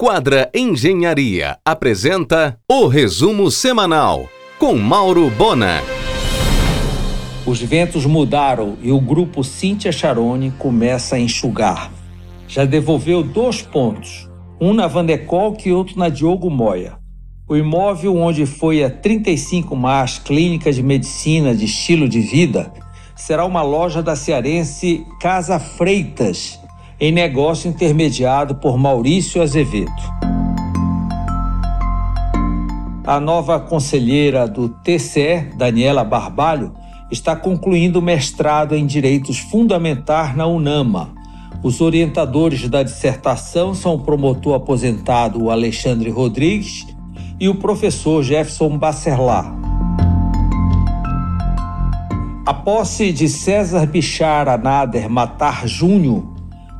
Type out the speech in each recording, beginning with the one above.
Quadra Engenharia apresenta o resumo semanal com Mauro Bona. Os ventos mudaram e o grupo Cíntia Charone começa a enxugar. Já devolveu dois pontos, um na Vandekolk e outro na Diogo Moya. O imóvel onde foi a 35 mais clínica de medicina de estilo de vida será uma loja da cearense Casa Freitas, em negócio intermediado por Maurício Azevedo. A nova conselheira do TCE, Daniela Barbalho, está concluindo mestrado em Direitos Fundamentais na UNAMA. Os orientadores da dissertação são o promotor aposentado Alexandre Rodrigues e o professor Jefferson Bacerlar. A posse de César Bichara Nader Matar Júnior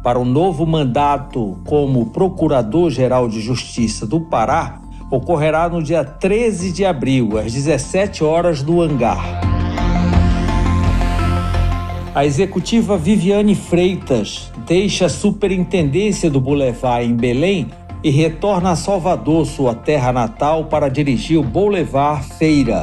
para o novo mandato como Procurador-Geral de Justiça do Pará ocorrerá no dia 13 de abril, às 17 horas, no Hangar. A executiva Viviane Freitas deixa a superintendência do Boulevard em Belém e retorna a Salvador, sua terra natal, para dirigir o Boulevard Feira.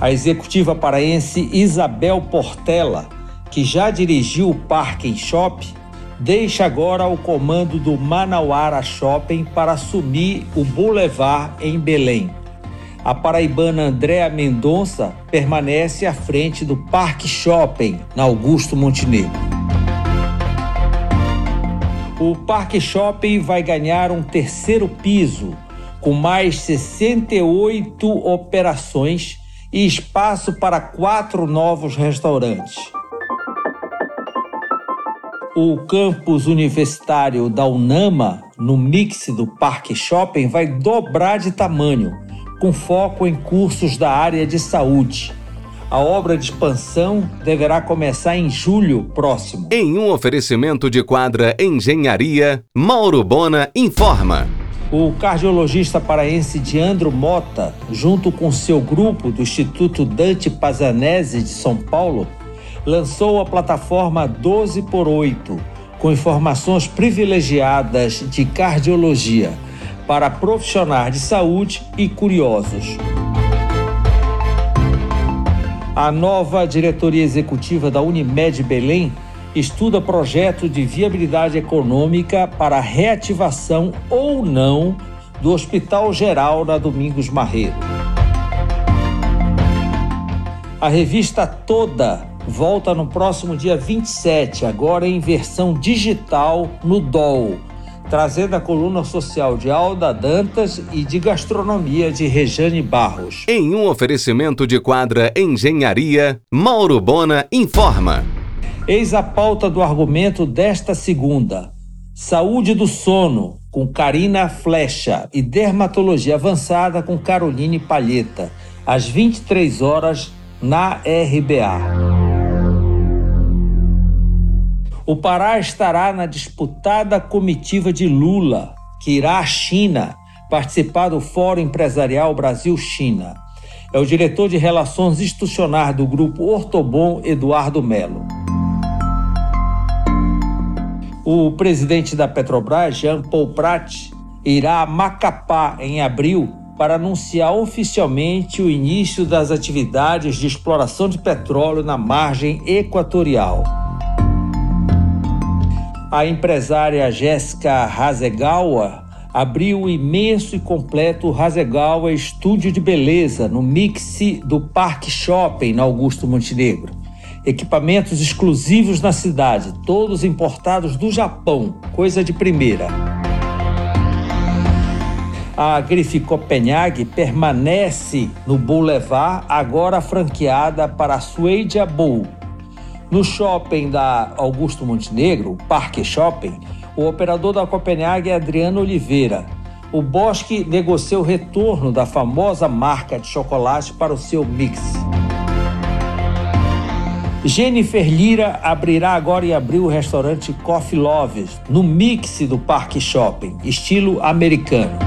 A executiva paraense Isabel Portela, que já dirigiu o Parque Shopping, deixa agora o comando do Manauara Shopping para assumir o Boulevard em Belém. A paraibana Andréa Mendonça permanece à frente do Parque Shopping, na Augusto Montenegro. O Parque Shopping vai ganhar um terceiro piso, com mais 68 operações e espaço para quatro novos restaurantes. O campus universitário da UNAMA, no mix do Parque Shopping, vai dobrar de tamanho, com foco em cursos da área de saúde. A obra de expansão deverá começar em julho próximo. Em um oferecimento de quadra Engenharia, Mauro Bona informa. O cardiologista paraense Diandro Mota, junto com seu grupo do Instituto Dante Pazanese de São Paulo, lançou a plataforma 12 por 8, com informações privilegiadas de cardiologia para profissionais de saúde e curiosos. A nova diretoria executiva da Unimed Belém estuda projeto de viabilidade econômica para reativação ou não do Hospital Geral na Domingos Marreiro. A revista toda volta no próximo dia 27, agora em versão digital no DOL, trazendo a coluna social de Alda Dantas e de gastronomia de Rejane Barros. Em um oferecimento de quadra Engenharia, Mauro Bona informa. Eis a pauta do argumento desta segunda. Saúde do sono, com Karina Flecha, e dermatologia avançada com Caroline Palheta, às 23 horas na RBA. O Pará estará na disputada comitiva de Lula, que irá à China participar do Fórum Empresarial Brasil-China. É o diretor de Relações Institucionais do Grupo Ortobon, Eduardo Melo. O presidente da Petrobras, Jean Paul Prat, irá a Macapá em abril para anunciar oficialmente o início das atividades de exploração de petróleo na margem equatorial. A empresária Jéssica Hasegawa abriu o imenso e completo Hasegawa Estúdio de Beleza no mix do Parque Shopping na Augusto Montenegro. Equipamentos exclusivos na cidade, todos importados do Japão, coisa de primeira. A Grife Copenhague permanece no Boulevard, agora franqueada para a Suedia Bowl, no shopping da Augusto Montenegro, Parque Shopping, o operador da Copenhague é Adriano Oliveira. O Bosque negocia o retorno da famosa marca de chocolate para o seu mix. Jennifer Lira abrirá agora em abril o restaurante Coffee Loves, no mix do Parque Shopping, estilo americano.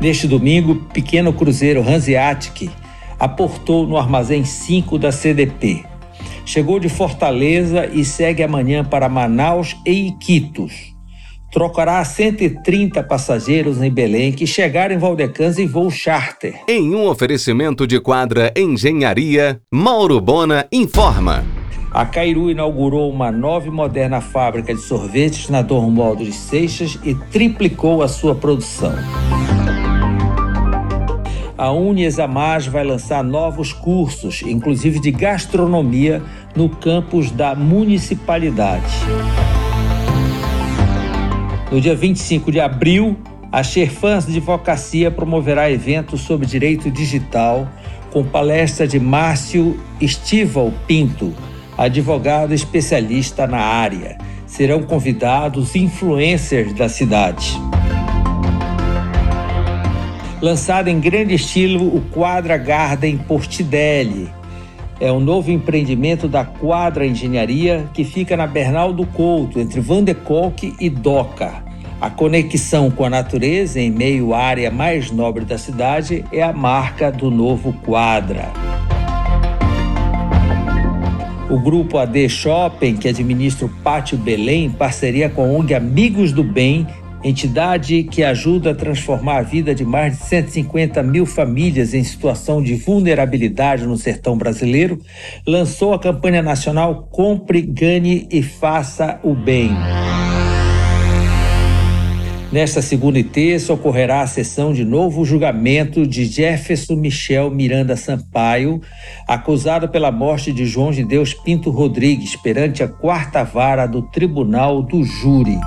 Neste domingo, pequeno cruzeiro Hanseatic aportou no armazém 5 da CDP. Chegou de Fortaleza e segue amanhã para Manaus e Iquitos. Trocará 130 passageiros em Belém que chegaram em Valdecans em voo charter. Em um oferecimento de quadra Engenharia, Mauro Bona informa. A Cairu inaugurou uma nova e moderna fábrica de sorvetes na Dom Modo de Seixas e triplicou a sua produção. A Uniexamás vai lançar novos cursos, inclusive de gastronomia, no campus da municipalidade. No dia 25 de abril, a Sherfans de Advocacia promoverá evento sobre direito digital com palestra de Márcio Estival Pinto, advogado especialista na área. Serão convidados influencers da cidade. Lançado em grande estilo o Quadra Garden Portidelli. É um novo empreendimento da Quadra Engenharia que fica na Bernal do Couto, entre Van de Kolk e Doca. A conexão com a natureza em meio à área mais nobre da cidade é a marca do novo Quadra. O grupo AD Shopping, que administra o Pátio Belém, em parceria com a ONG Amigos do Bem, entidade que ajuda a transformar a vida de mais de 150 mil famílias em situação de vulnerabilidade no sertão brasileiro, lançou a campanha nacional Compre, Gane e Faça o Bem. Nesta segunda e terça ocorrerá a sessão de novo julgamento de Jefferson Michel Miranda Sampaio, acusado pela morte de João de Deus Pinto Rodrigues perante a quarta vara do Tribunal do Júri.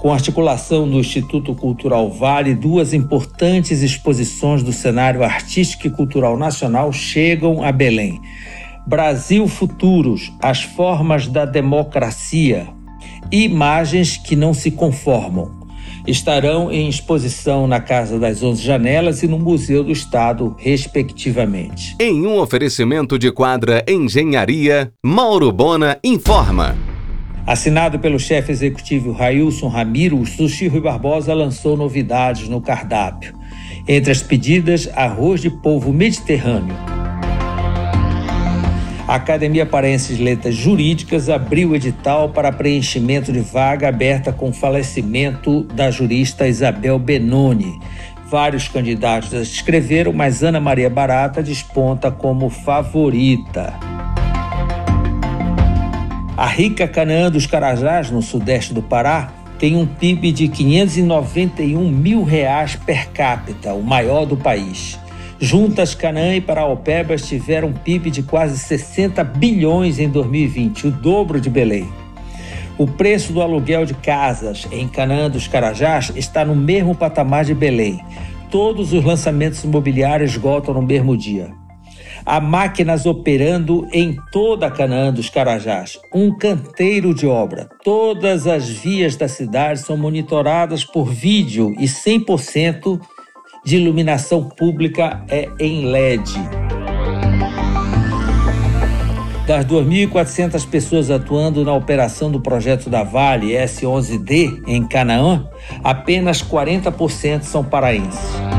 Com articulação do Instituto Cultural Vale, duas importantes exposições do cenário artístico e cultural nacional chegam a Belém. Brasil Futuros, as formas da democracia, Imagens que não se conformam. Estarão em exposição na Casa das Onze Janelas e no Museu do Estado, respectivamente. Em um oferecimento de quadra Engenharia, Mauro Bona informa. Assinado pelo chefe executivo Railson Ramiro, o Sushi Rui Barbosa lançou novidades no cardápio. Entre as pedidas, arroz de polvo mediterrâneo a Academia Paraense de Letras Jurídicas abriu edital para preenchimento de vaga aberta com falecimento da jurista Isabel Benoni. Vários candidatos escreveram, mas Ana Maria Barata desponta como favorita. A rica Canaã dos Carajás, no sudeste do Pará, tem um PIB de 591 mil reais per capita, o maior do país. Juntas, Canaã e Paraopebas tiveram um PIB de quase 60 bilhões em 2020, o dobro de Belém. O preço do aluguel de casas em Canaã dos Carajás está no mesmo patamar de Belém. Todos os lançamentos imobiliários esgotam no mesmo dia. Há máquinas operando em toda Canaã dos Carajás, um canteiro de obra. Todas as vias da cidade são monitoradas por vídeo e 100% de iluminação pública é em LED. Das 2.400 pessoas atuando na operação do projeto da Vale S11D em Canaã, apenas 40% são paraenses.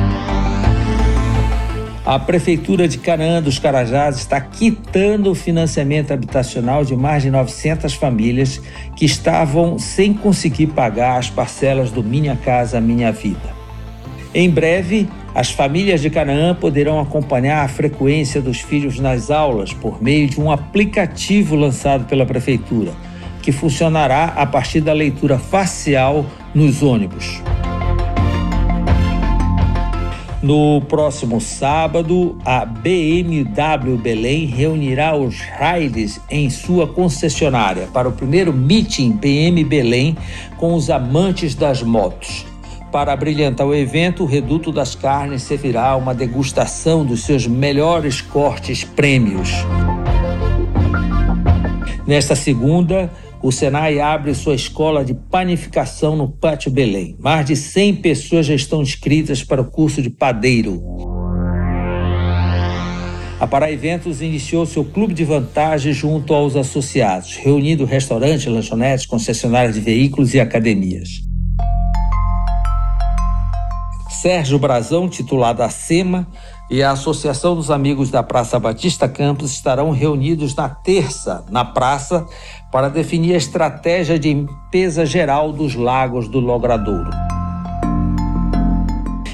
A Prefeitura de Canaã dos Carajás está quitando o financiamento habitacional de mais de 900 famílias que estavam sem conseguir pagar as parcelas do Minha Casa Minha Vida. Em breve, as famílias de Canaã poderão acompanhar a frequência dos filhos nas aulas por meio de um aplicativo lançado pela Prefeitura, que funcionará a partir da leitura facial nos ônibus. No próximo sábado, a BMW Belém reunirá os riders em sua concessionária para o primeiro meeting BM Belém com os amantes das motos. Para brilhantar o evento, o Reduto das Carnes servirá uma degustação dos seus melhores cortes prêmios. Nesta segunda, o Senai abre sua escola de panificação no Pátio Belém. Mais de 100 pessoas já estão inscritas para o curso de padeiro. A Pará Eventos iniciou seu clube de vantagens junto aos associados, reunindo restaurantes, lanchonetes, concessionárias de veículos e academias. Sérgio Brazão, titulado Acema, e a Associação dos Amigos da Praça Batista Campos estarão reunidos na terça, na praça, para definir a estratégia de limpeza geral dos lagos do Logradouro.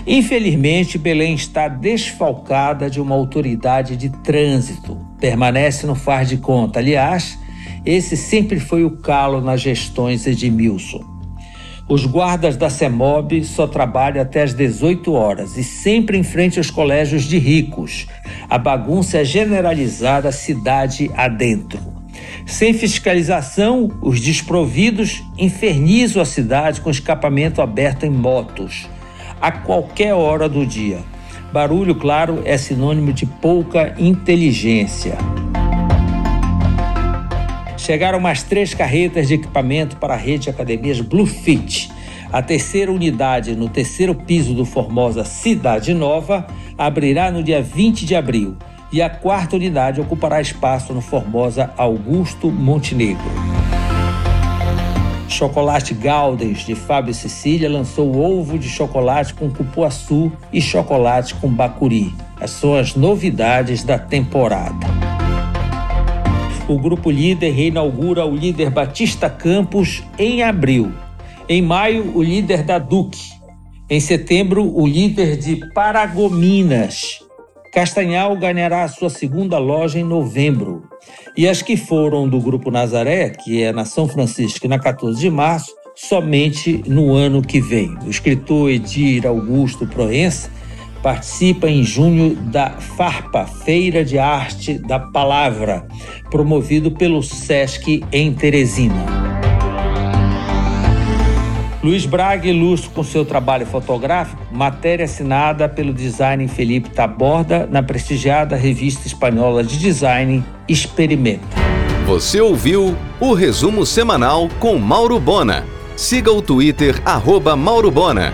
Infelizmente, Belém está desfalcada de uma autoridade de trânsito. Permanece no faz de conta. Aliás, esse sempre foi o calo nas gestões Edmilson. Os guardas da CEMOB só trabalham até às 18 horas e sempre em frente aos colégios de ricos. A bagunça é generalizada cidade adentro. Sem fiscalização, os desprovidos infernizam a cidade com escapamento aberto em motos, a qualquer hora do dia. Barulho, claro, é sinônimo de pouca inteligência. Chegaram mais três carretas de equipamento para a rede de academias Bluefit. A terceira unidade no terceiro piso do Formosa Cidade Nova abrirá no dia 20 de abril e a quarta unidade ocupará espaço no Formosa Augusto Montenegro. Chocolate Galdens de Fábio Cecília lançou ovo de chocolate com cupuaçu e chocolate com bacuri. As suas novidades da temporada o grupo líder reinaugura o líder Batista Campos em abril. Em maio, o líder da Duque. Em setembro, o líder de Paragominas. Castanhal ganhará a sua segunda loja em novembro. E as que foram do Grupo Nazaré, que é na São Francisco na 14 de março, somente no ano que vem. O escritor Edir Augusto Proença participa em junho da FARPA, Feira de Arte da Palavra, promovido pelo SESC em Teresina. Luiz Braga ilustra com seu trabalho fotográfico matéria assinada pelo designer Felipe Taborda na prestigiada revista espanhola de design Experimenta. Você ouviu o resumo semanal com Mauro Bona. Siga o Twitter, arroba Mauro Bona.